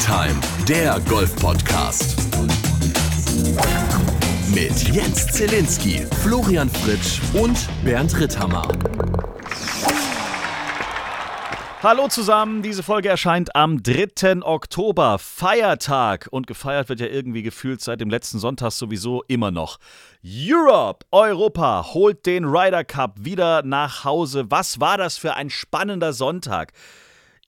Time, der Golf-Podcast. Mit Jens Zelinski, Florian Fritsch und Bernd Ritthammer. Hallo zusammen, diese Folge erscheint am 3. Oktober, Feiertag. Und gefeiert wird ja irgendwie gefühlt seit dem letzten Sonntag sowieso immer noch. Europe, Europa holt den Ryder Cup wieder nach Hause. Was war das für ein spannender Sonntag?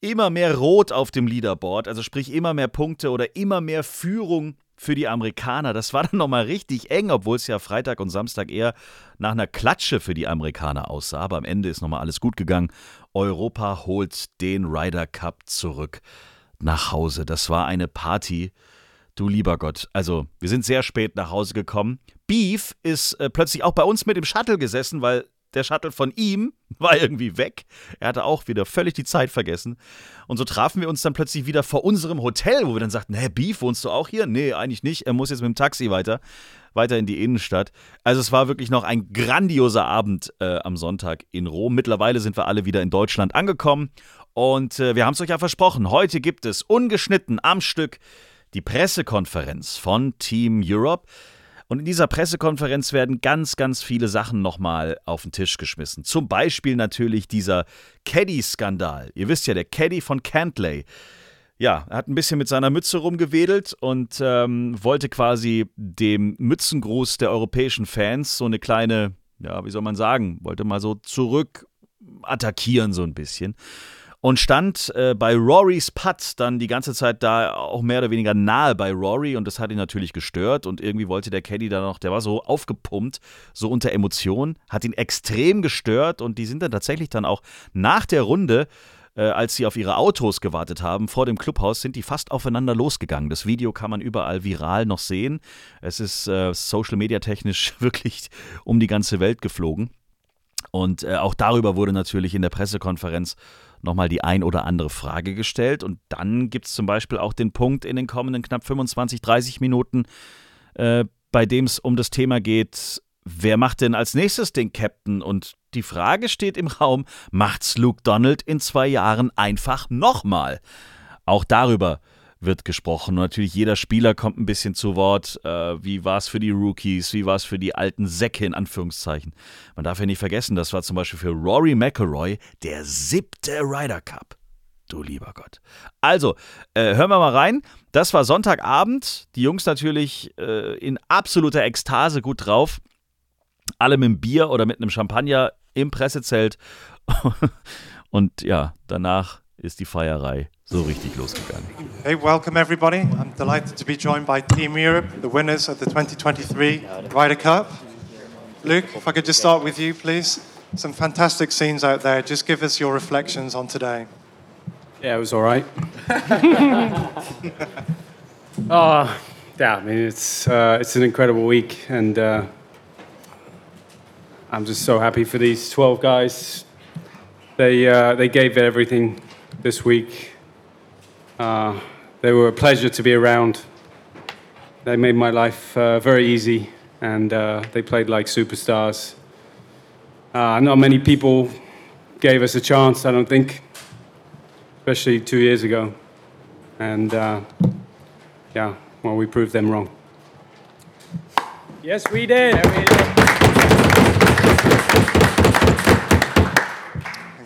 Immer mehr Rot auf dem Leaderboard, also sprich immer mehr Punkte oder immer mehr Führung für die Amerikaner. Das war dann nochmal richtig eng, obwohl es ja Freitag und Samstag eher nach einer Klatsche für die Amerikaner aussah. Aber am Ende ist nochmal alles gut gegangen. Europa holt den Ryder Cup zurück nach Hause. Das war eine Party. Du lieber Gott. Also, wir sind sehr spät nach Hause gekommen. Beef ist äh, plötzlich auch bei uns mit dem Shuttle gesessen, weil der Shuttle von ihm war irgendwie weg. Er hatte auch wieder völlig die Zeit vergessen. Und so trafen wir uns dann plötzlich wieder vor unserem Hotel, wo wir dann sagten, hä, Beef, wohnst du auch hier? Nee, eigentlich nicht. Er muss jetzt mit dem Taxi weiter, weiter in die Innenstadt. Also es war wirklich noch ein grandioser Abend äh, am Sonntag in Rom. Mittlerweile sind wir alle wieder in Deutschland angekommen. Und äh, wir haben es euch ja versprochen, heute gibt es ungeschnitten am Stück die Pressekonferenz von Team Europe. Und in dieser Pressekonferenz werden ganz, ganz viele Sachen nochmal auf den Tisch geschmissen. Zum Beispiel natürlich dieser Caddy-Skandal. Ihr wisst ja, der Caddy von Cantley. Ja, er hat ein bisschen mit seiner Mütze rumgewedelt und ähm, wollte quasi dem Mützengruß der europäischen Fans so eine kleine, ja, wie soll man sagen, wollte mal so zurück attackieren so ein bisschen und stand äh, bei Rorys Putt dann die ganze Zeit da auch mehr oder weniger nahe bei Rory und das hat ihn natürlich gestört und irgendwie wollte der Caddy da noch, der war so aufgepumpt, so unter Emotionen, hat ihn extrem gestört und die sind dann tatsächlich dann auch nach der Runde äh, als sie auf ihre Autos gewartet haben vor dem Clubhaus, sind die fast aufeinander losgegangen. Das Video kann man überall viral noch sehen. Es ist äh, social media technisch wirklich um die ganze Welt geflogen. Und äh, auch darüber wurde natürlich in der Pressekonferenz nochmal die ein oder andere Frage gestellt. Und dann gibt es zum Beispiel auch den Punkt in den kommenden knapp 25, 30 Minuten, äh, bei dem es um das Thema geht, wer macht denn als nächstes den Captain? Und die Frage steht im Raum, macht's Luke Donald in zwei Jahren einfach nochmal? Auch darüber wird gesprochen. Und natürlich jeder Spieler kommt ein bisschen zu Wort. Äh, wie war es für die Rookies? Wie war es für die alten Säcke in Anführungszeichen? Man darf ja nicht vergessen, das war zum Beispiel für Rory McElroy der siebte Ryder Cup. Du lieber Gott. Also, äh, hören wir mal rein. Das war Sonntagabend. Die Jungs natürlich äh, in absoluter Ekstase gut drauf. Alle mit einem Bier oder mit einem Champagner im Pressezelt. Und ja, danach ist die Feierei so richtig losgegangen. Hey, welcome everybody. I'm delighted to be joined by Team Europe, the winners of the 2023 Ryder Cup. Luke, if I could just start with you, please. Some fantastic scenes out there. Just give us your reflections on today. Yeah, it was all right. oh, yeah, I mean, it's, uh, it's an incredible week, and uh, I'm just so happy for these 12 guys. They, uh, they gave everything this week. Uh, they were a pleasure to be around. They made my life uh, very easy, and uh, they played like superstars. Uh, not many people gave us a chance, I don't think, especially two years ago. And uh, yeah, well, we proved them wrong. Yes, we did.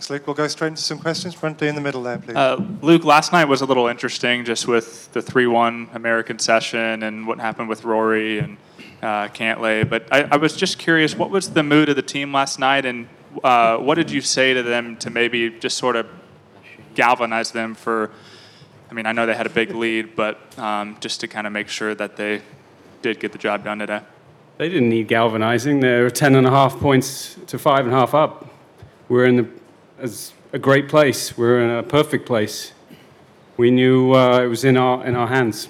Thanks, Luke. We'll go straight into some questions. Brenty in the middle there, please. Uh, Luke, last night was a little interesting just with the 3 1 American session and what happened with Rory and uh, Cantlay. But I, I, was just curious, what was the mood of the team last night and uh, what did you say to them to maybe just sort of galvanize them for? I mean, I know they had a big lead, but um, just to kind of make sure that they did get the job done today. They didn't need galvanizing. They were 10 and a half points to five and a half up. We're in the as a great place. We're in a perfect place. We knew uh, it was in our in our hands,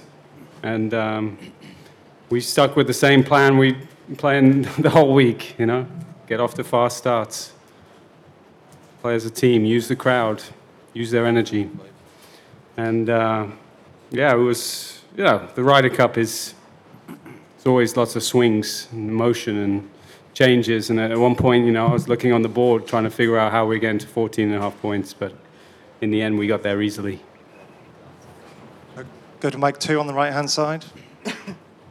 and um, we stuck with the same plan we planned the whole week. You know, get off to fast starts, play as a team, use the crowd, use their energy, and uh, yeah, it was. Yeah, the Ryder Cup is. It's always lots of swings and motion and changes. And at one point, you know, I was looking on the board trying to figure out how we're getting to 14 and a half points, but in the end, we got there easily. Go to mic two on the right hand side.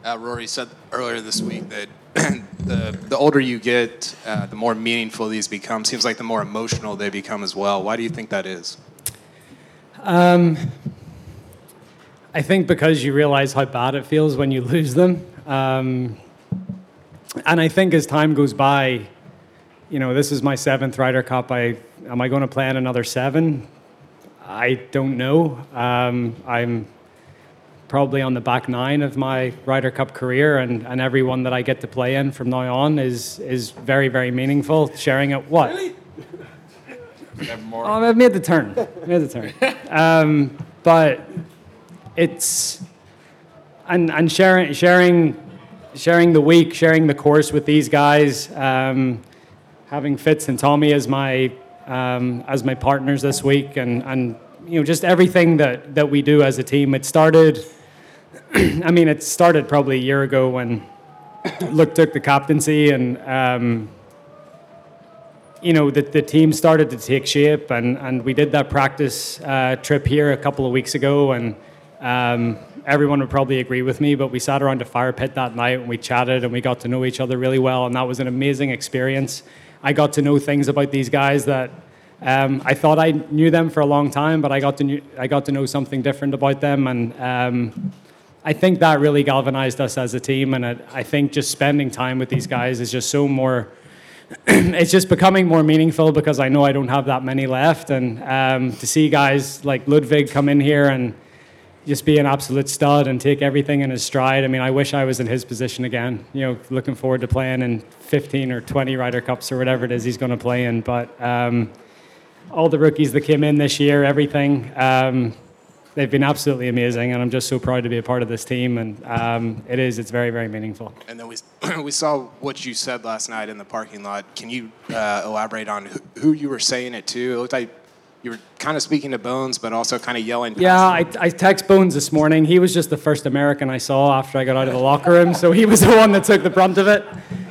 Uh, Rory said earlier this week that the the older you get, uh, the more meaningful these become. Seems like the more emotional they become as well. Why do you think that is? Um, I think because you realize how bad it feels when you lose them. Um, and I think as time goes by, you know, this is my seventh Ryder Cup. I, am I going to play in another seven? I don't know. Um, I'm probably on the back nine of my Ryder Cup career, and, and every one that I get to play in from now on is, is very, very meaningful. Sharing it, what? Really? Oh, I've made the turn. Made the turn. Um, but it's and and sharing sharing sharing the week, sharing the course with these guys, um, having Fitz and Tommy as my um, as my partners this week, and and you know just everything that that we do as a team. It started. I mean, it started probably a year ago when Luke took the captaincy, and um, you know, the, the team started to take shape, and, and we did that practice uh, trip here a couple of weeks ago, and um, everyone would probably agree with me, but we sat around a fire pit that night and we chatted and we got to know each other really well, and that was an amazing experience. I got to know things about these guys that um, I thought I knew them for a long time, but I got to knew, I got to know something different about them, and um, I think that really galvanized us as a team. And it, I think just spending time with these guys is just so more it's just becoming more meaningful because I know I don't have that many left. And um, to see guys like Ludvig come in here and just be an absolute stud and take everything in his stride. I mean, I wish I was in his position again. You know, looking forward to playing in 15 or 20 Ryder Cups or whatever it is he's going to play in. But um, all the rookies that came in this year, everything. Um, they've been absolutely amazing, and I'm just so proud to be a part of this team. And um, it is, it's very, very meaningful. And then we we saw what you said last night in the parking lot. Can you uh, elaborate on who, who you were saying it to? It looked like you were kind of speaking to Bones, but also kind of yelling. Yeah. I, I text Bones this morning. He was just the first American I saw after I got out of the locker room, so he was the one that took the brunt of it.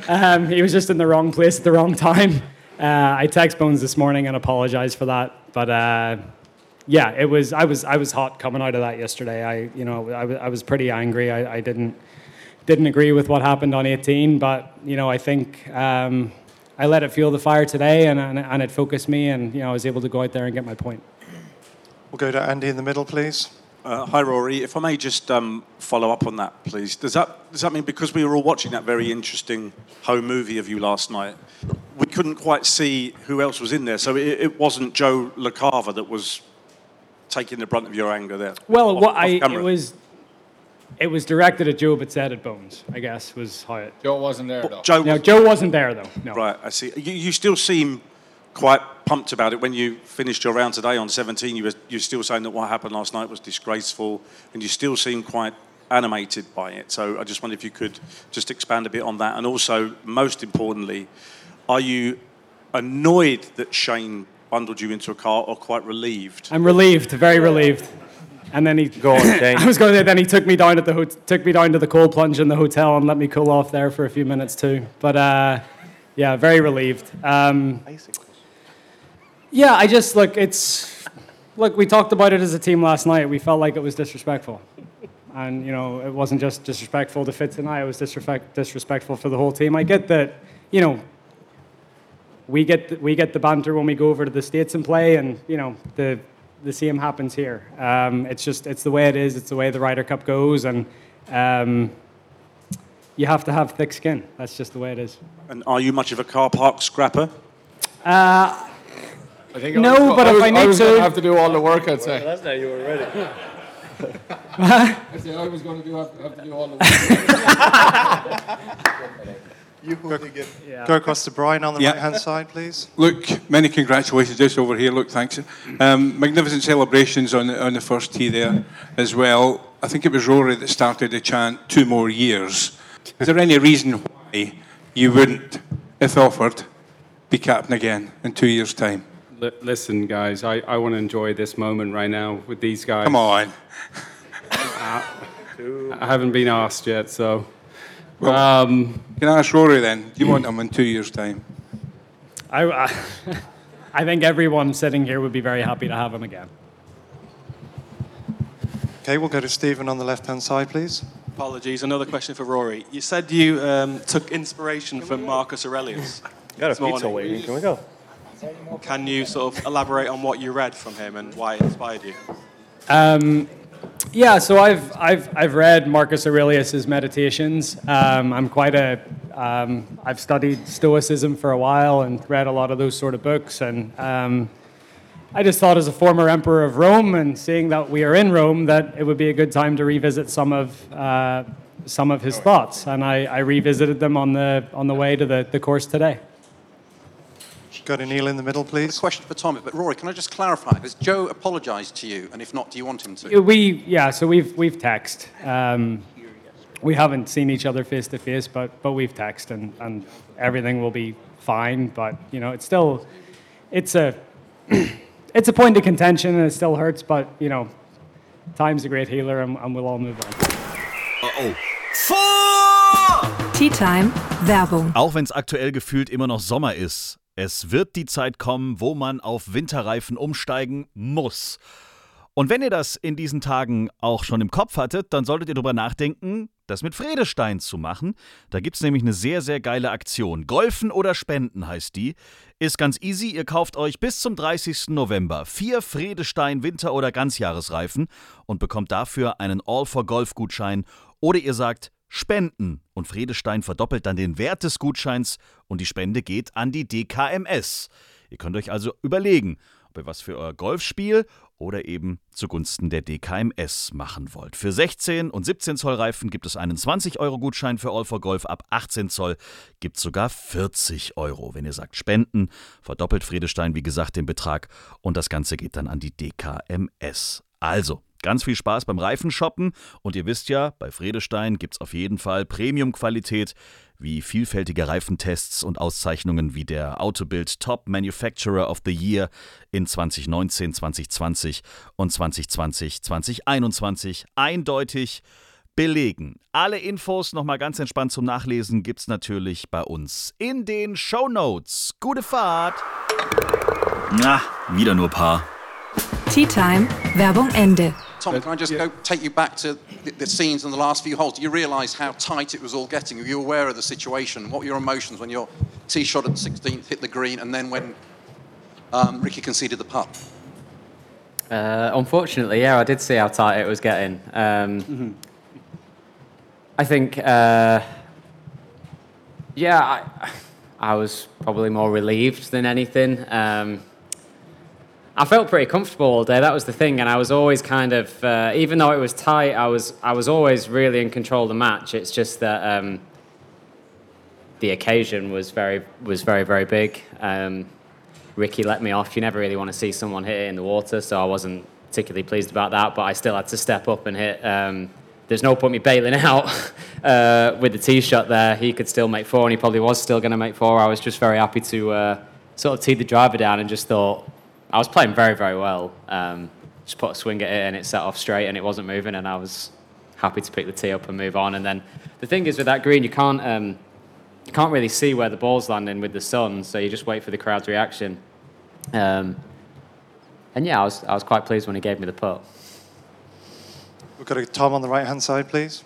Um, he was just in the wrong place at the wrong time. Uh, I text Bones this morning and apologized for that, but. Uh, yeah, it was. I was. I was hot coming out of that yesterday. I, you know, I, I was pretty angry. I, I didn't didn't agree with what happened on 18, but you know, I think um, I let it fuel the fire today, and, and and it focused me, and you know, I was able to go out there and get my point. We'll go to Andy in the middle, please. Uh, hi, Rory. If I may just um, follow up on that, please. Does that does that mean because we were all watching that very interesting home movie of you last night, we couldn't quite see who else was in there? So it, it wasn't Joe LaCava that was taking the brunt of your anger there. Well, off- what off I it was it was directed at Joe, but said at Bones. I guess was how it. Joe wasn't there though. Joe. No, was- Joe wasn't there though. No. Right, I see. You, you still seem quite pumped about it when you finished your round today on 17. You were you're still saying that what happened last night was disgraceful, and you still seem quite animated by it. So I just wonder if you could just expand a bit on that, and also, most importantly, are you annoyed that Shane bundled you into a car, or quite relieved? I'm relieved, very relieved. And then he go on, I was going to say, then he took me down at the hot took me down to the cold plunge in the hotel and let me cool off there for a few minutes too. But uh, yeah, very relieved. Um, yeah, I just look. It's look. We talked about it as a team last night. We felt like it was disrespectful, and you know, it wasn't just disrespectful to Fitz and I. It was disrespect, disrespectful for the whole team. I get that. You know, we get the, we get the banter when we go over to the states and play, and you know the the same happens here. Um, it's just it's the way it is. It's the way the Ryder Cup goes, and um, you have to have thick skin. That's just the way it is. And are you much of a car park scrapper? Uh, I think No, I was, but I if was, I need was gonna to- have to do all the work. I'd say. That's not you were ready. I said I was going to do have, have to do all the work. Go across to Brian on the Yeah. right hand side, please. Look, many congratulations just over here. Look, thanks. Um, magnificent celebrations on the, on the first tee there as well. I think it was Rory that started the chant two more years. Is there any reason why you wouldn't, if offered, be captain again in two years' time? Li- listen, guys, I, I want to enjoy this moment right now with these guys. Come on. I haven't been asked yet, so. Um, Can I ask Rory then? Do you want him in two years' time? I, I, I think everyone sitting here would be very happy to have him again. Okay, we'll go to Stephen on the left-hand side, please. Apologies. Another question for Rory. You said you um, took inspiration from Marcus Aurelius. Got a pizza morning. waiting. Can we go? Can you sort of elaborate on what you read from him and why it inspired you? Um, yeah, so I've, I've, I've read Marcus Aurelius's Meditations. Um, I'm quite a, um, I've studied Stoicism for a while and read a lot of those sort of books. And um, I just thought, as a former emperor of Rome, and seeing that we are in Rome, that it would be a good time to revisit some of, uh, some of his thoughts. And I, I revisited them on the, on the way to the, the course today. Go to Neil in the middle, please. A Question for Thomas, but Rory, can I just clarify? Has Joe apologised to you? And if not, do you want him to? We yeah, so we've we've text. Um, we haven't seen each other face to face, but but we've texted, and and everything will be fine. But you know, it's still it's a it's a point of contention and it still hurts. But you know, time's a great healer, and, and we'll all move on. Uh Oh, Four! Tea Time Werbung. Auch wenn es aktuell gefühlt immer noch Sommer ist, es wird die Zeit kommen, wo man auf Winterreifen umsteigen muss. Und wenn ihr das in diesen Tagen auch schon im Kopf hattet, dann solltet ihr darüber nachdenken, das mit Fredestein zu machen. Da gibt es nämlich eine sehr, sehr geile Aktion. Golfen oder Spenden heißt die. Ist ganz easy. Ihr kauft euch bis zum 30. November vier Fredestein Winter- oder Ganzjahresreifen und bekommt dafür einen All-for-Golf-Gutschein. Oder ihr sagt Spenden und Fredestein verdoppelt dann den Wert des Gutscheins und die Spende geht an die DKMS. Ihr könnt euch also überlegen, ob ihr was für euer Golfspiel oder eben zugunsten der DKMS machen wollt. Für 16 und 17 Zoll Reifen gibt es einen 20-Euro-Gutschein für All for Golf. Ab 18 Zoll gibt es sogar 40 Euro. Wenn ihr sagt Spenden, verdoppelt Fredestein, wie gesagt, den Betrag und das Ganze geht dann an die DKMS. Also, Ganz viel Spaß beim Reifenshoppen und ihr wisst ja, bei Fredestein gibt es auf jeden Fall Premium-Qualität wie vielfältige Reifentests und Auszeichnungen wie der Autobild Top Manufacturer of the Year in 2019, 2020 und 2020, 2021 eindeutig belegen. Alle Infos nochmal ganz entspannt zum Nachlesen gibt's natürlich bei uns in den Show Notes. Gute Fahrt! Na, wieder nur Paar. Tea Time Werbung Ende. Tom, can I just go take you back to the, the scenes in the last few holes? Do you realise how tight it was all getting? Were you aware of the situation? What were your emotions when your tee shot at the 16th hit the green and then when um, Ricky conceded the putt? Uh, unfortunately, yeah, I did see how tight it was getting. Um, I think, uh, yeah, I, I was probably more relieved than anything. Um, I felt pretty comfortable all day. That was the thing, and I was always kind of, uh, even though it was tight, I was I was always really in control of the match. It's just that um, the occasion was very was very very big. Um, Ricky let me off. You never really want to see someone hit it in the water, so I wasn't particularly pleased about that. But I still had to step up and hit. Um, there's no point me bailing out uh, with the tee shot there. He could still make four, and he probably was still going to make four. I was just very happy to uh, sort of tee the driver down and just thought I was playing very, very well. Um, just put a swing at it and it set off straight and it wasn't moving and I was happy to pick the tee up and move on. And then the thing is with that green, you can't um, you can't really see where the ball's landing with the sun, so you just wait for the crowd's reaction. Um, and yeah, I was I was quite pleased when he gave me the putt. We've got a Tom on the right-hand side, please.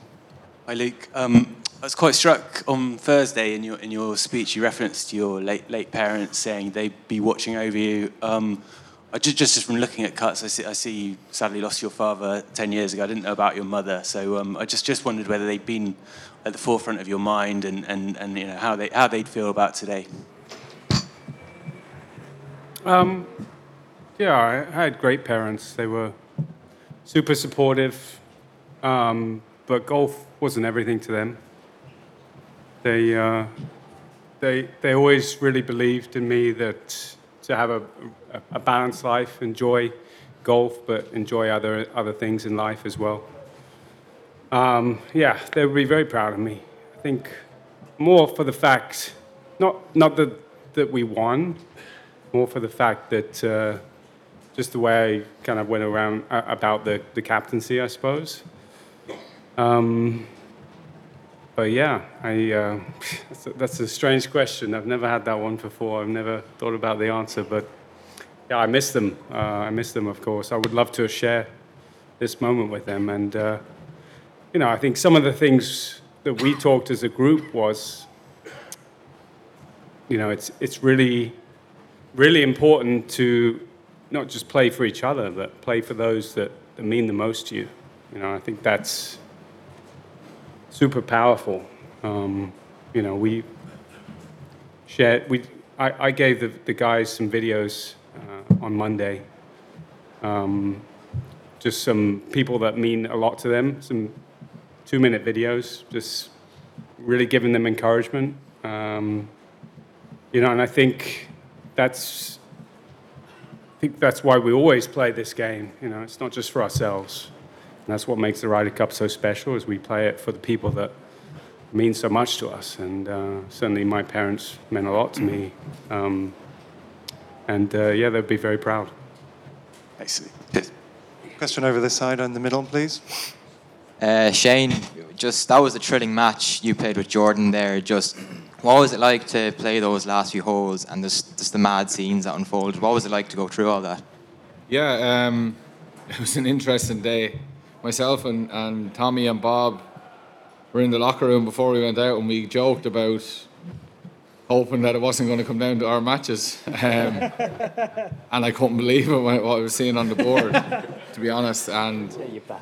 Hi, Luke. Um, I was quite struck on Thursday in your in your speech. You referenced your late late parents saying they'd be watching over you. Um, I just, just from looking at cuts, I see, I see you sadly lost your father ten years ago. I didn't know about your mother, so um, I just just wondered whether they'd been at the forefront of your mind and, and, and you know how they how they'd feel about today. Um, yeah, I had great parents. They were super supportive, um, but golf wasn't everything to them. They, uh, they, they always really believed in me that to have a, a, balanced life, enjoy golf, but enjoy other, other things in life as well. Um, yeah, they would be very proud of me. I think more for the fact, not, not that, that we won, more for the fact that uh, just the way I kind of went around about the, the captaincy, I suppose. Um, but yeah, I, uh, that's, a, strange question. I've never had that one before. I've never thought about the answer, but yeah, I miss them. Uh, I miss them, of course. I would love to share this moment with them. And uh, you know, I think some of the things that we talked as a group was, you know, it's it's really really important to not just play for each other, but play for those that, that mean the most to you. You know, I think that's super powerful. Um, you know, we shared, we, I, I gave the, the guys some videos uh, on Monday. Um, just some people that mean a lot to them, some two minute videos, just really giving them encouragement. Um, you know, and I think that's I think that's why we always play this game. You know, it's not just for ourselves. And that's what makes the Ryder Cup so special is we play it for the people that mean so much to us. And uh, certainly my parents meant a lot to me. Um, and uh, yeah, they'd be very proud. I see. Question over this side in the middle, please. Uh, Shane, just that was a thrilling match you played with Jordan there. Just what was it like to play those last few holes and just, just the mad scenes that unfolded? What was it like to go through all that? Yeah, um, it was an interesting day. Myself and, and Tommy and Bob were in the locker room before we went out and we joked about hoping that it wasn't going to come down to our matches. Um, and I couldn't believe it when, what I was seeing on the board, to be honest. And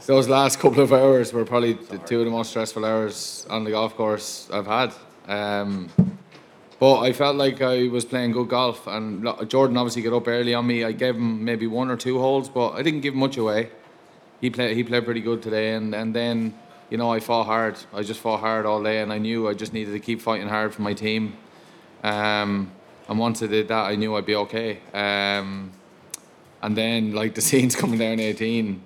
those last couple of hours were probably the two of the most stressful hours on the golf course I've had. Um, but I felt like I was playing good golf, and Jordan obviously got up early on me. I gave him maybe one or two holes, but I didn't give much away. He played he played pretty good today, and, and then you know I fought hard. I just fought hard all day, and I knew I just needed to keep fighting hard for my team. Um, and once I did that, I knew I'd be okay. Um, and then like the scenes coming down 18,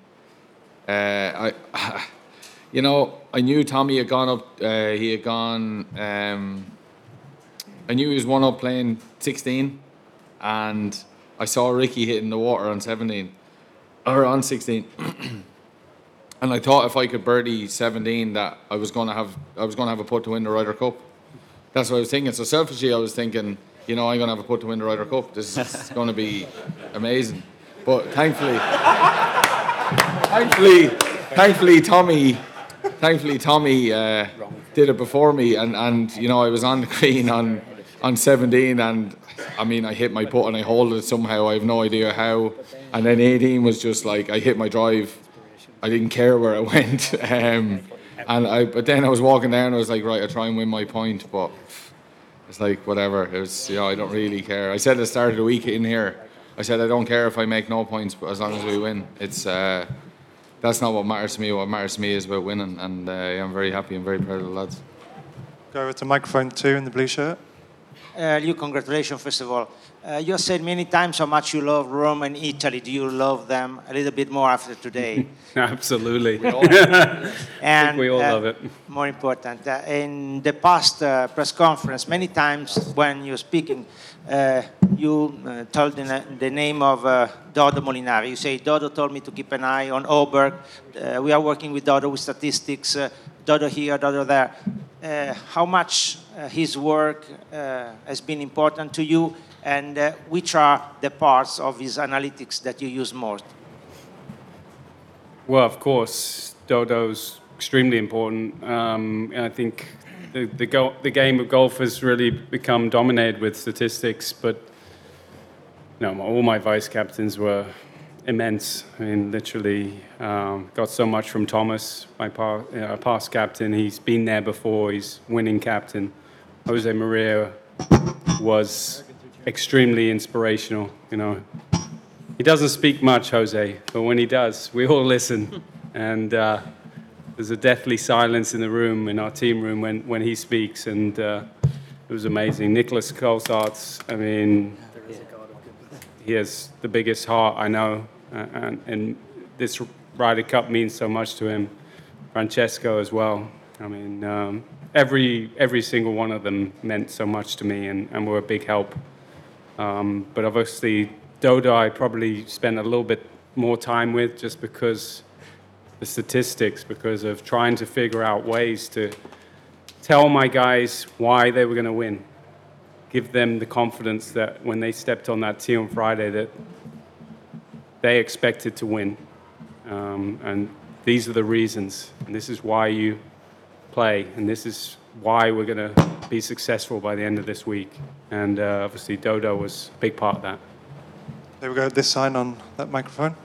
uh, I. you know, I knew Tommy had gone up. Uh, he had gone. Um, I knew he was one up playing 16, and I saw Ricky hitting the water on 17 or on 16. and I thought if I could birdie 17, that I was going to have I was going to have a putt to win the Ryder Cup. That's what I was thinking. So selfishly, I was thinking, you know, I'm going to have a putt to win the Ryder Cup. This is going to be amazing. But thankfully, thankfully, thankfully, Tommy thankfully Tommy uh, did it before me, and, and you know I was on the green on on 17, and I mean I hit my putt and I hold it somehow. I have no idea how, and then 18 was just like I hit my drive. I didn't care where it went, um, and I but then I was walking down. I was like, right, I try and win my point, but it's like whatever. It was you know I don't really care. I said at the start of the week in here. I said I don't care if I make no points, but as long as we win, it's. Uh, that's not what matters to me. What matters to me is about winning, and uh, I'm very happy and very proud of the lads. Go over to microphone two in the blue shirt. Uh, you, congratulations, first of all. Uh, you have said many times how much you love Rome and Italy. Do you love them a little bit more after today? Absolutely. We all, and we all uh, love it. More important, uh, in the past uh, press conference, many times when you're speaking, uh, you uh, told the, the, name of uh, Dodo Molinari. You say, Dodo told me to keep an eye on Åberg. Uh, we are working with Dodo with statistics, uh, Dodo here, Dodo there. Uh, how much his work has been important to you, and which are the parts of his analytics that you use most? Well, of course, Dodo's extremely important. Um, I think the the, go- the game of golf has really become dominated with statistics, but no, all my vice captains were immense. I mean, literally um, got so much from Thomas, my pa- uh, past captain. He's been there before. He's winning captain. Jose Maria was extremely inspirational. You know, he doesn't speak much, Jose, but when he does, we all listen. And uh, there's a deathly silence in the room, in our team room, when, when he speaks, and uh, it was amazing. Nicolas Colsaerts, I mean, he has the biggest heart I know, and, and this Ryder Cup means so much to him. Francesco as well. I mean, um, every every single one of them meant so much to me, and, and were a big help. Um, but obviously, Dodo, I probably spent a little bit more time with, just because the statistics because of trying to figure out ways to tell my guys why they were going to win. Give them the confidence that when they stepped on that tee on Friday that they expected to win. Um, and these are the reasons, and this is why you play, and this is why we're going to be successful by the end of this week. And uh, obviously, Dodo was a big part of that. There we go, this sign on that microphone.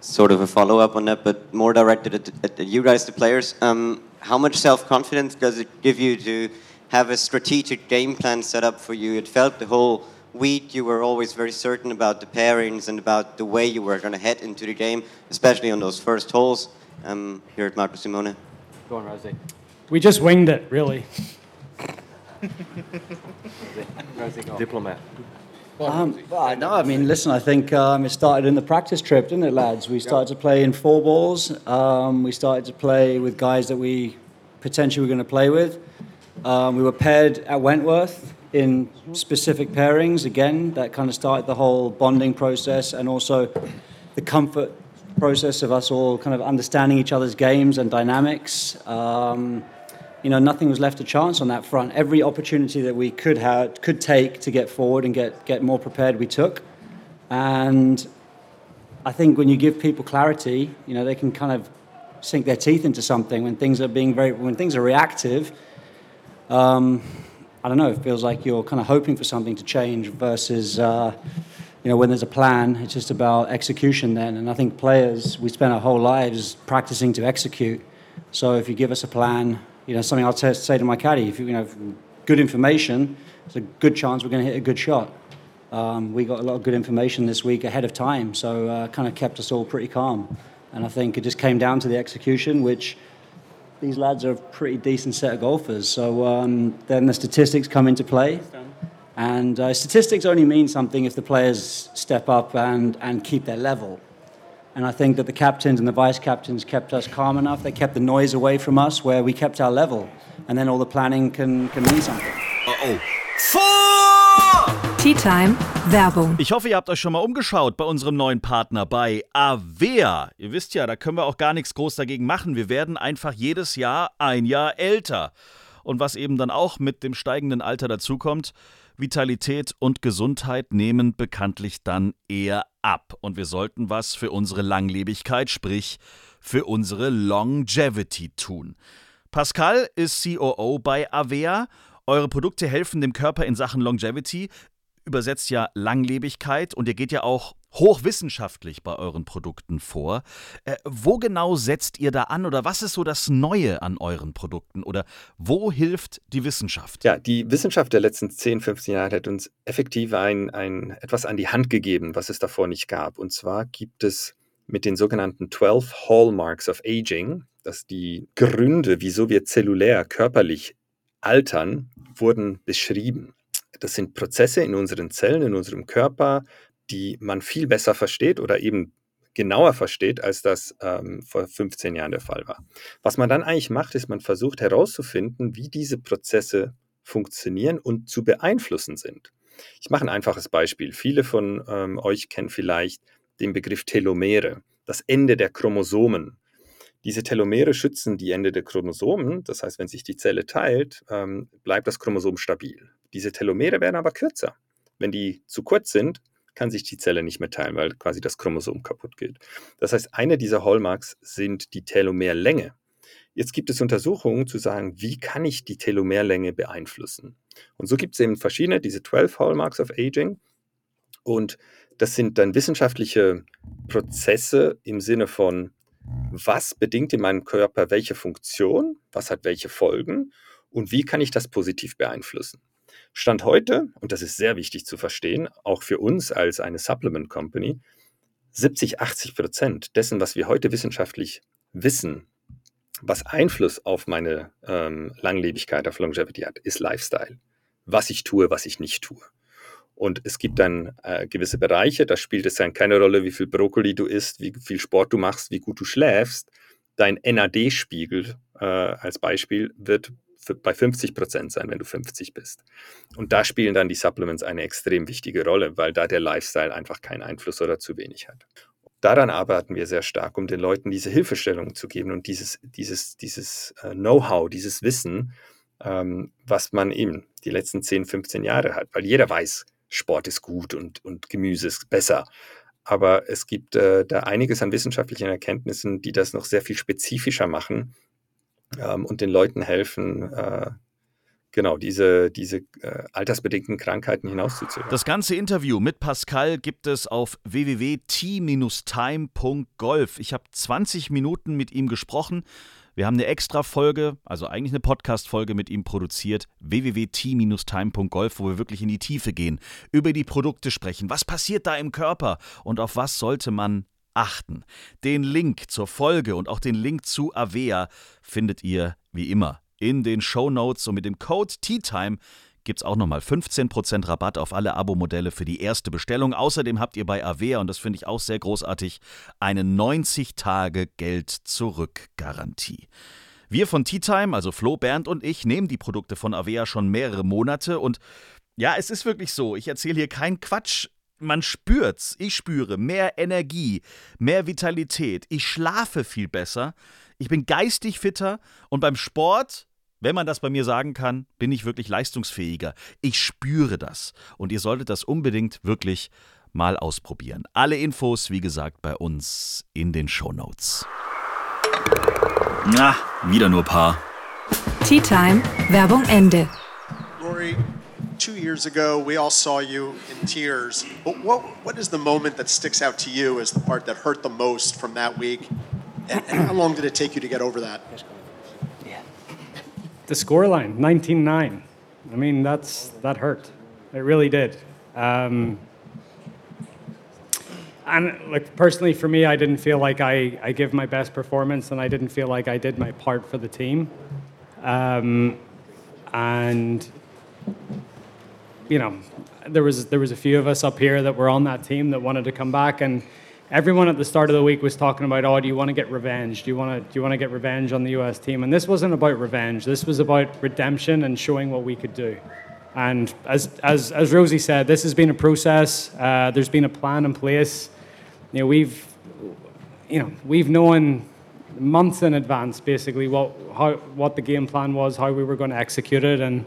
Sort of a follow up on that, but more directed at, at you guys, the players. Um, how much self confidence does it give you to have a strategic game plan set up for you? It felt the whole week you were always very certain about the pairings and about the way you were going to head into the game, especially on those first holes um, here at Marco Simone. Go on, Rosie. We just winged it, really. Rosie, go. Diplomat. Um, well, no, I mean, listen, I think um, it started in the practice trip, didn't it, lads? We started to play in four balls. Um, we started to play with guys that we potentially were going to play with. Um, we were paired at Wentworth in specific pairings. Again, that kind of started the whole bonding process and also the comfort process of us all kind of understanding each other's games and dynamics. Um, you know, nothing was left to chance on that front. Every opportunity that we could have, could take to get forward and get get more prepared, we took. And I think when you give people clarity, you know, they can kind of sink their teeth into something when things are being very when things are reactive. Um, I don't know. It feels like you're kind of hoping for something to change versus. Uh, you know, when there's a plan, it's just about execution then. And I think players, we spend our whole lives practicing to execute. So if you give us a plan, you know, something I'll t- say to my caddy, if you, you know, good information, there's a good chance we're going to hit a good shot. Um, we got a lot of good information this week ahead of time, so uh, kind of kept us all pretty calm. And I think it just came down to the execution, which these lads are a pretty decent set of golfers. So um, then the statistics come into play. And uh, statistics only mean something if the players step up and, and keep their level. And I think that the captains and the vice captains kept us calm enough. They kept the noise away from us where we kept our level. And then all the planning can, can mean something. Uh oh. Tea Time Werbung. Ich hoffe, ihr habt euch schon mal umgeschaut bei unserem neuen Partner bei Avea. Ihr wisst ja, da können wir auch gar nichts groß dagegen machen. Wir werden einfach jedes Jahr ein Jahr älter. Und was eben dann auch mit dem steigenden Alter dazukommt, Vitalität und Gesundheit nehmen bekanntlich dann eher ab. Und wir sollten was für unsere Langlebigkeit, sprich für unsere Longevity tun. Pascal ist COO bei Avea. Eure Produkte helfen dem Körper in Sachen Longevity, übersetzt ja Langlebigkeit und ihr geht ja auch hochwissenschaftlich bei euren Produkten vor. Äh, wo genau setzt ihr da an oder was ist so das Neue an euren Produkten oder wo hilft die Wissenschaft? Ja, die Wissenschaft der letzten 10, 15 Jahre hat uns effektiv ein, ein, etwas an die Hand gegeben, was es davor nicht gab. Und zwar gibt es mit den sogenannten 12 Hallmarks of Aging, dass die Gründe, wieso wir zellulär, körperlich altern, wurden beschrieben. Das sind Prozesse in unseren Zellen, in unserem Körper, die man viel besser versteht oder eben genauer versteht, als das ähm, vor 15 Jahren der Fall war. Was man dann eigentlich macht, ist, man versucht herauszufinden, wie diese Prozesse funktionieren und zu beeinflussen sind. Ich mache ein einfaches Beispiel. Viele von ähm, euch kennen vielleicht den Begriff Telomere, das Ende der Chromosomen. Diese Telomere schützen die Ende der Chromosomen, das heißt, wenn sich die Zelle teilt, ähm, bleibt das Chromosom stabil. Diese Telomere werden aber kürzer. Wenn die zu kurz sind, kann sich die Zelle nicht mehr teilen, weil quasi das Chromosom kaputt geht. Das heißt, eine dieser Hallmarks sind die Telomerlänge. Jetzt gibt es Untersuchungen zu sagen, wie kann ich die Telomerlänge beeinflussen? Und so gibt es eben verschiedene, diese 12 Hallmarks of Aging. Und das sind dann wissenschaftliche Prozesse im Sinne von, was bedingt in meinem Körper welche Funktion, was hat welche Folgen und wie kann ich das positiv beeinflussen. Stand heute, und das ist sehr wichtig zu verstehen, auch für uns als eine Supplement Company, 70, 80 Prozent dessen, was wir heute wissenschaftlich wissen, was Einfluss auf meine ähm, Langlebigkeit, auf Longevity hat, ist Lifestyle. Was ich tue, was ich nicht tue. Und es gibt dann äh, gewisse Bereiche, da spielt es dann keine Rolle, wie viel Brokkoli du isst, wie viel Sport du machst, wie gut du schläfst. Dein NAD-Spiegel äh, als Beispiel wird bei 50 Prozent sein, wenn du 50 bist. Und da spielen dann die Supplements eine extrem wichtige Rolle, weil da der Lifestyle einfach keinen Einfluss oder zu wenig hat. Daran arbeiten wir sehr stark, um den Leuten diese Hilfestellung zu geben und dieses, dieses, dieses äh, Know-how, dieses Wissen, ähm, was man eben die letzten 10, 15 Jahre hat. Weil jeder weiß, Sport ist gut und, und Gemüse ist besser. aber es gibt äh, da einiges an wissenschaftlichen Erkenntnissen, die das noch sehr viel spezifischer machen ähm, und den Leuten helfen, äh, genau diese, diese äh, altersbedingten Krankheiten hinauszuzögern. Das ganze Interview mit Pascal gibt es auf www.t-time.golf. Ich habe 20 Minuten mit ihm gesprochen. Wir haben eine extra Folge, also eigentlich eine Podcast-Folge mit ihm produziert, www.t-time.golf, wo wir wirklich in die Tiefe gehen, über die Produkte sprechen. Was passiert da im Körper und auf was sollte man achten? Den Link zur Folge und auch den Link zu Avea findet ihr wie immer in den Show Notes und mit dem Code TEATIME gibt es auch nochmal 15% Rabatt auf alle Abo-Modelle für die erste Bestellung. Außerdem habt ihr bei Avea, und das finde ich auch sehr großartig, eine 90-Tage-Geld-Zurück-Garantie. Wir von Tea Time, also Flo, Bernd und ich, nehmen die Produkte von Avea schon mehrere Monate und ja, es ist wirklich so, ich erzähle hier keinen Quatsch. Man spürt's, ich spüre mehr Energie, mehr Vitalität, ich schlafe viel besser, ich bin geistig fitter und beim Sport wenn man das bei mir sagen kann, bin ich wirklich leistungsfähiger. Ich spüre das. Und ihr solltet das unbedingt wirklich mal ausprobieren. Alle Infos, wie gesagt, bei uns in den Shownotes. Na, wieder nur Paar. Tea Time, Werbung Ende. Rory, two years ago, we all saw you in tears. But what, what is the moment that sticks out to you as the part that hurt the most from that week? And, and how long did it take you to get over that? The scoreline, 19-9. I mean, that's that hurt. It really did. Um, and like personally, for me, I didn't feel like I, I give my best performance, and I didn't feel like I did my part for the team. Um, and you know, there was there was a few of us up here that were on that team that wanted to come back, and everyone at the start of the week was talking about, oh, do you want to get revenge? Do you want to do you want to get revenge on the U.S. team? And this wasn't about revenge. This was about redemption and showing what we could do. And as as as Rosie said, this has been a process. Uh, there's been a plan in place. You know, we've you know we've known months in advance basically what how what the game plan was, how we were going to execute it, and.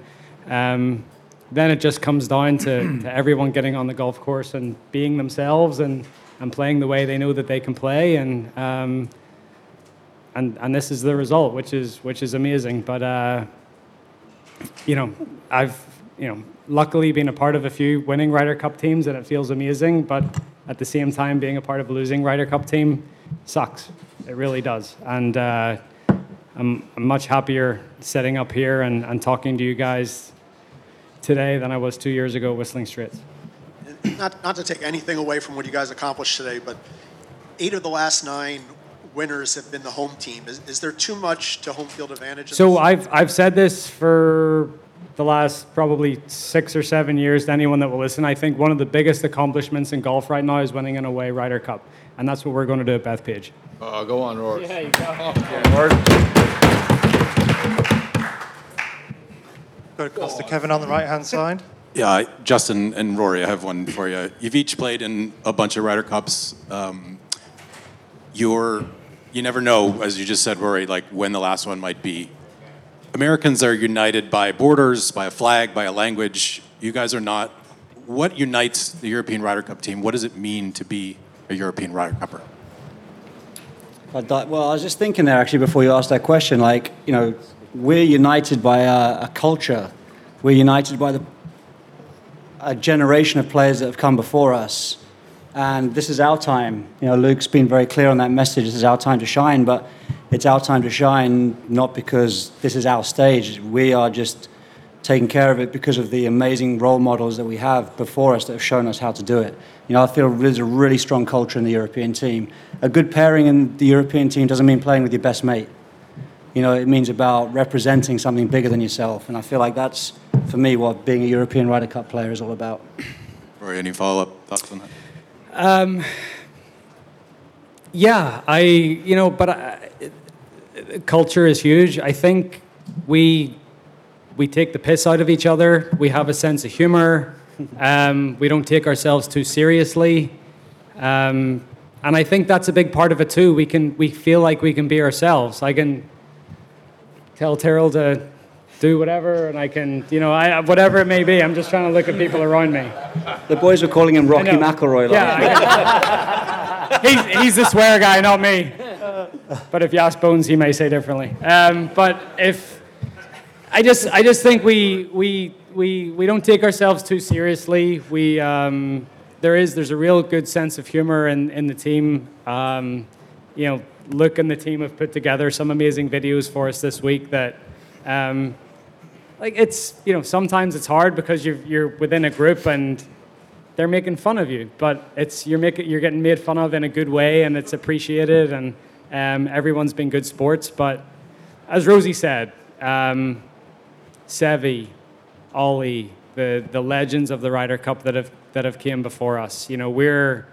Um, then it just comes down to, to everyone getting on the golf course and being themselves and and playing the way they know that they can play, and um, and and this is the result, which is which is amazing. But uh, you know, I've you know luckily been a part of a few winning Ryder Cup teams, and it feels amazing. But at the same time, being a part of a losing Ryder Cup team sucks. It really does, and. Uh, I'm, I'm much happier sitting up here and, and talking to you guys today than I was two years ago Whistling Straits not, not to take anything away from what you guys accomplished today, but eight of the last nine winners have been the home team. Is, is there too much to home field advantage? So I've, I've said this for the last probably six or seven years to anyone that will listen. I think one of the biggest accomplishments in golf right now is winning an away Ryder Cup. And that's what we're going to do at Bethpage. Oh, go on, Rory. Yeah, you go. Oh, yeah. Go across to Kevin on the right hand side. Yeah, Justin and Rory, I have one for you. You've each played in a bunch of Ryder Cups. Um, you're, you never know, as you just said, Rory, like when the last one might be. Americans are united by borders, by a flag, by a language. You guys are not. What unites the European Ryder Cup team? What does it mean to be a European Ryder Cupper? Well, I was just thinking there actually before you asked that question. Like, you know, we're united by a, a culture. We're united by the a generation of players that have come before us. And this is our time. You know, Luke's been very clear on that message. This is our time to shine, but it's our time to shine not because this is our stage. We are just taking care of it because of the amazing role models that we have before us that have shown us how to do it. You know, I feel there's a really strong culture in the European team. A good pairing in the European team doesn't mean playing with your best mate. You know, it means about representing something bigger than yourself. And I feel like that's for me what being a European Ryder Cup player is all about. Rory, any follow up thoughts on that? Um, yeah, I, you know, but I, culture is huge. I think we we take the piss out of each other. We have a sense of humor. Um, we don't take ourselves too seriously. Um, and I think that's a big part of it too. We can we feel like we can be ourselves. I can tell Tyrrell to do whatever, and I can, you know, I, whatever it may be. I'm just trying to look at people around me. The boys were calling him Rocky I know. McIlroy. last night. Yeah, he's, he's the swear guy, not me. But if you ask Bones, he may say differently. Um, but if I just, I just think we, we, we, we don't take ourselves too seriously. We, um, there is, there's a real good sense of humor in, in the team. Um, you know, Luke and the team have put together some amazing videos for us this week that, um, like it's, you know, sometimes it's hard because you're, you're within a group and they're making fun of you, but it's you're making you're getting made fun of in a good way, and it's appreciated, and um, everyone's been good sports. But as Rosie said, um, Seve, Ollie, the the legends of the Ryder Cup that have that have came before us. You know, we're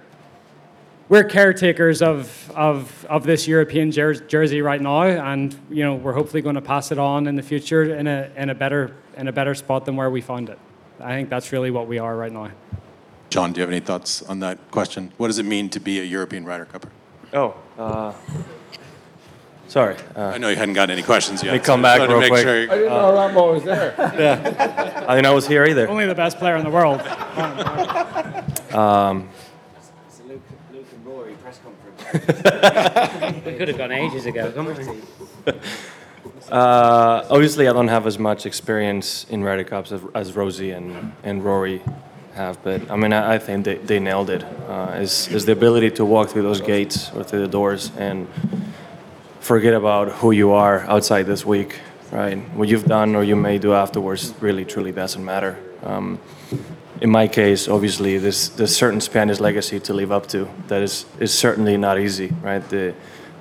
we're caretakers of, of, of this European jer- jersey right now, and you know we're hopefully going to pass it on in the future in a, in a better in a better spot than where we found it. I think that's really what we are right now. John, do you have any thoughts on that question? What does it mean to be a European Ryder Cupper? Oh, uh, sorry. Uh, I know you hadn't got any questions yet. Let me come so back real wanted to make quick. sure- I didn't know Rambo was there. yeah. I didn't know I was here either. Only the best player in the world. Um, Luke, Luke and Rory press conference. We could have gone ages ago, couldn't we? Uh, obviously, I don't have as much experience in Ryder Cups as, as Rosie and, and Rory have, but I mean, I, I think they, they nailed it. Uh, is, the ability to walk through those gates or through the doors and forget about who you are outside this week, right? What you've done or you may do afterwards really, truly doesn't matter. Um, in my case, obviously, there's, there's certain Spanish legacy to live up to that is, is certainly not easy, right? The,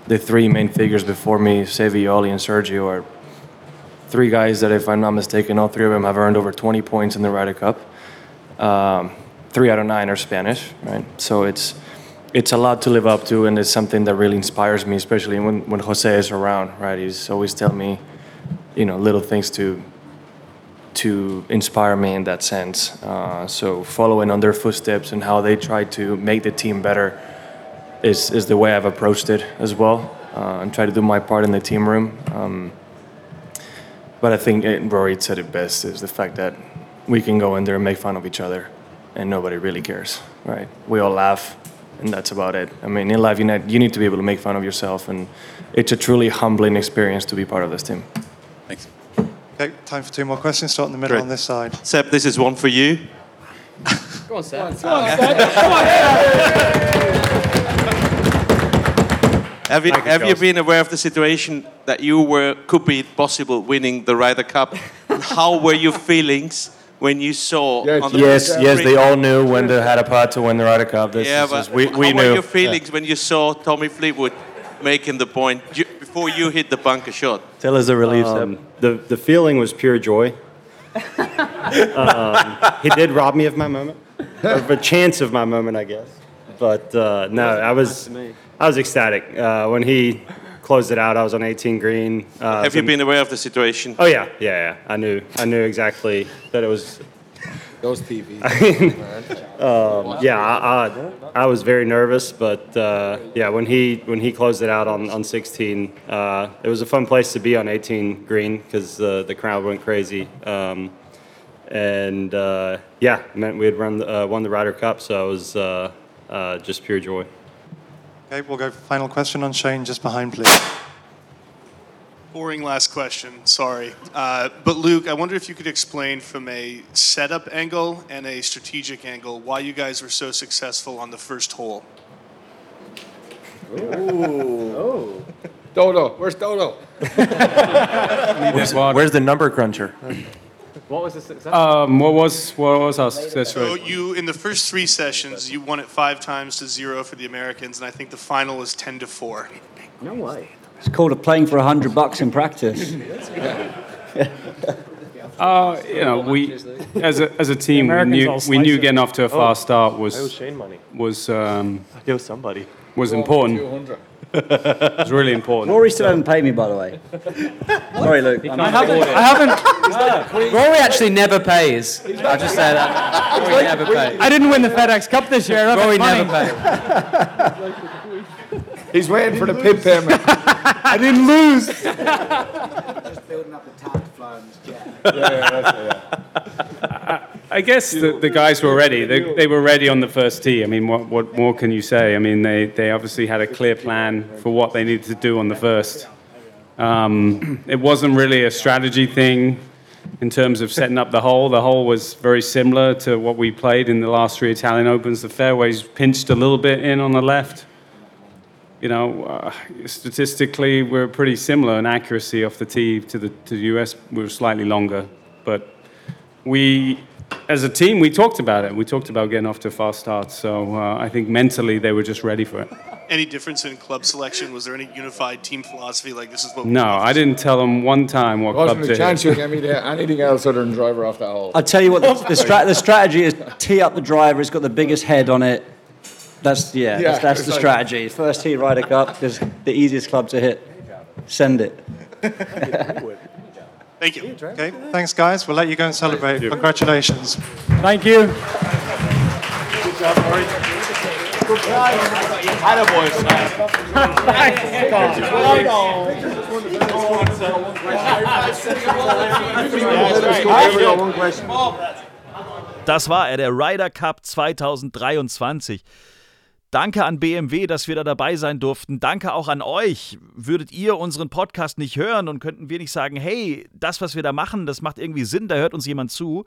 the three main figures before me, Seve, Oli, and Sergio, are three guys that, if I'm not mistaken, all three of them have earned over 20 points in the Ryder Cup. Um, three out of nine are Spanish, right? So it's it's a lot to live up to, and it's something that really inspires me, especially when, when Jose is around, right? He's always telling me, you know, little things to to inspire me in that sense. Uh, so following on their footsteps and how they try to make the team better is, is the way I've approached it as well, uh, and try to do my part in the team room. Um, but I think it, Rory said it best is the fact that we can go in there and make fun of each other, and nobody really cares, right? We all laugh, and that's about it. I mean, in life, you need, you need to be able to make fun of yourself, and it's a truly humbling experience to be part of this team. Thanks. Okay, time for two more questions. Start in the middle Great. on this side. Seb, this is one for you. Go on, Seb. Have you, Thank you, have you Charles. been aware of the situation that you were could be possible winning the Ryder Cup? And how were your feelings when you saw on the Yes, yes, screen- they all knew when they had a putt to win the Ryder Cup. This yeah, is but just- we, how we were knew. your feelings when you saw Tommy Fleetwood making the point ju- before you hit the bunker shot? Tell us the relief, Um, the, the feeling was pure joy. um, he did rob me of my moment, of a chance of my moment, I guess. But uh, no, I was I was ecstatic uh, when he closed it out. I was on 18 green. Uh, have you so- been aware of the situation? Oh yeah, yeah, yeah. I knew I knew exactly that it was. Those TVs. I mean, um, yeah, I, I, I was very nervous, but uh, yeah, when he when he closed it out on, on 16, uh, it was a fun place to be on 18 green because uh, the crowd went crazy, um, and uh, yeah, meant we had run the, uh, won the Ryder Cup, so it was uh, uh, just pure joy. Okay, we'll go final question on Shane just behind, please. Boring last question, sorry. Uh, but Luke, I wonder if you could explain from a setup angle and a strategic angle why you guys were so successful on the first hole. Oh. Dodo, where's Dodo? Where's, where's the number cruncher? What was the success? Um, what was what was our success So rate? you, in the first three sessions, you won it five times to zero for the Americans, and I think the final was ten to four. No way. It's called a playing for a hundred bucks in practice. Uh, you know, we as a as a team we knew we knew getting off to a Oh, fast start was Shane money. was um, I owe somebody. was important. it was really important. Rory still hasn't paid me, by the way. Sorry, Luke. I'm haven't. I haven't. Rory actually never pays. I'll just say that. Rory never pays. I didn't win the FedEx Cup this year. Rory never pays. He's waiting for the pip payment. I didn't lose. Just building up the talent fans. Yeah, yeah, that's it, yeah. I guess the, the guys were ready. They, they were ready on the first tee. I mean, what, what more can you say? I mean, they, they obviously had a clear plan for what they needed to do on the first. Um, it wasn't really a strategy thing in terms of setting up the hole. The hole was very similar to what we played in the last three Italian Opens. The fairways pinched a little bit in on the left. You know, uh, statistically, we're pretty similar in accuracy off the tee to the to the US. We were slightly longer, but we, as a team, we talked about it. We talked about getting off to a fast start. So uh, I think mentally they were just ready for it. Any difference in club selection? Was there any unified team philosophy? Like this is what. No, I didn't tell them one time what There club wasn't to a chance hit. you'd get me there anything else other than driver off that hole. I'll tell you what, the, the, stra- the strategy is tee up the driver, it's got the biggest head on it. That's, yeah, Yeah, that's, that's the like- strategy. First tee, Ryder Cup, is the easiest club to hit. Send it. Thank you. Okay, thanks, guys. We'll let you go and celebrate. Congratulations. Thank you. Good job, Rory. Das war er, der Ryder Cup 2023. Danke an BMW, dass wir da dabei sein durften. Danke auch an euch. Würdet ihr unseren Podcast nicht hören und könnten wir nicht sagen, hey, das, was wir da machen, das macht irgendwie Sinn, da hört uns jemand zu,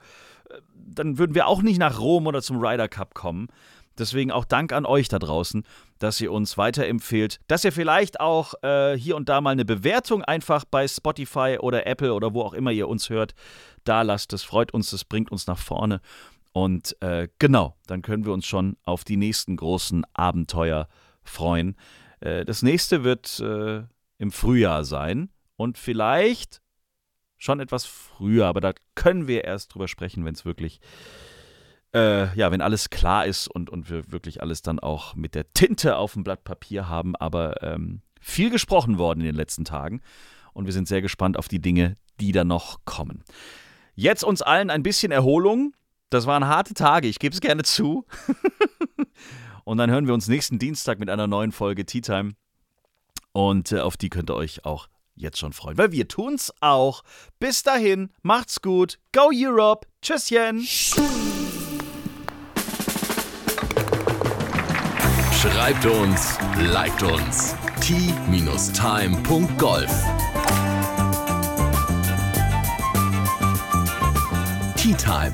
äh, dann würden wir auch nicht nach Rom oder zum Ryder Cup kommen. Deswegen auch Dank an euch da draußen, dass ihr uns weiterempfehlt, dass ihr vielleicht auch äh, hier und da mal eine Bewertung einfach bei Spotify oder Apple oder wo auch immer ihr uns hört, da lasst. Das freut uns, das bringt uns nach vorne. Und äh, genau, dann können wir uns schon auf die nächsten großen Abenteuer freuen. Äh, das nächste wird äh, im Frühjahr sein und vielleicht schon etwas früher, aber da können wir erst drüber sprechen, wenn es wirklich, äh, ja, wenn alles klar ist und, und wir wirklich alles dann auch mit der Tinte auf dem Blatt Papier haben. Aber ähm, viel gesprochen worden in den letzten Tagen und wir sind sehr gespannt auf die Dinge, die da noch kommen. Jetzt uns allen ein bisschen Erholung. Das waren harte Tage, ich gebe es gerne zu. Und dann hören wir uns nächsten Dienstag mit einer neuen Folge Tea Time. Und äh, auf die könnt ihr euch auch jetzt schon freuen, weil wir tun's auch. Bis dahin, macht's gut. Go Europe. Tschüsschen. Schreibt uns, liked uns. t-time.golf Tea Time,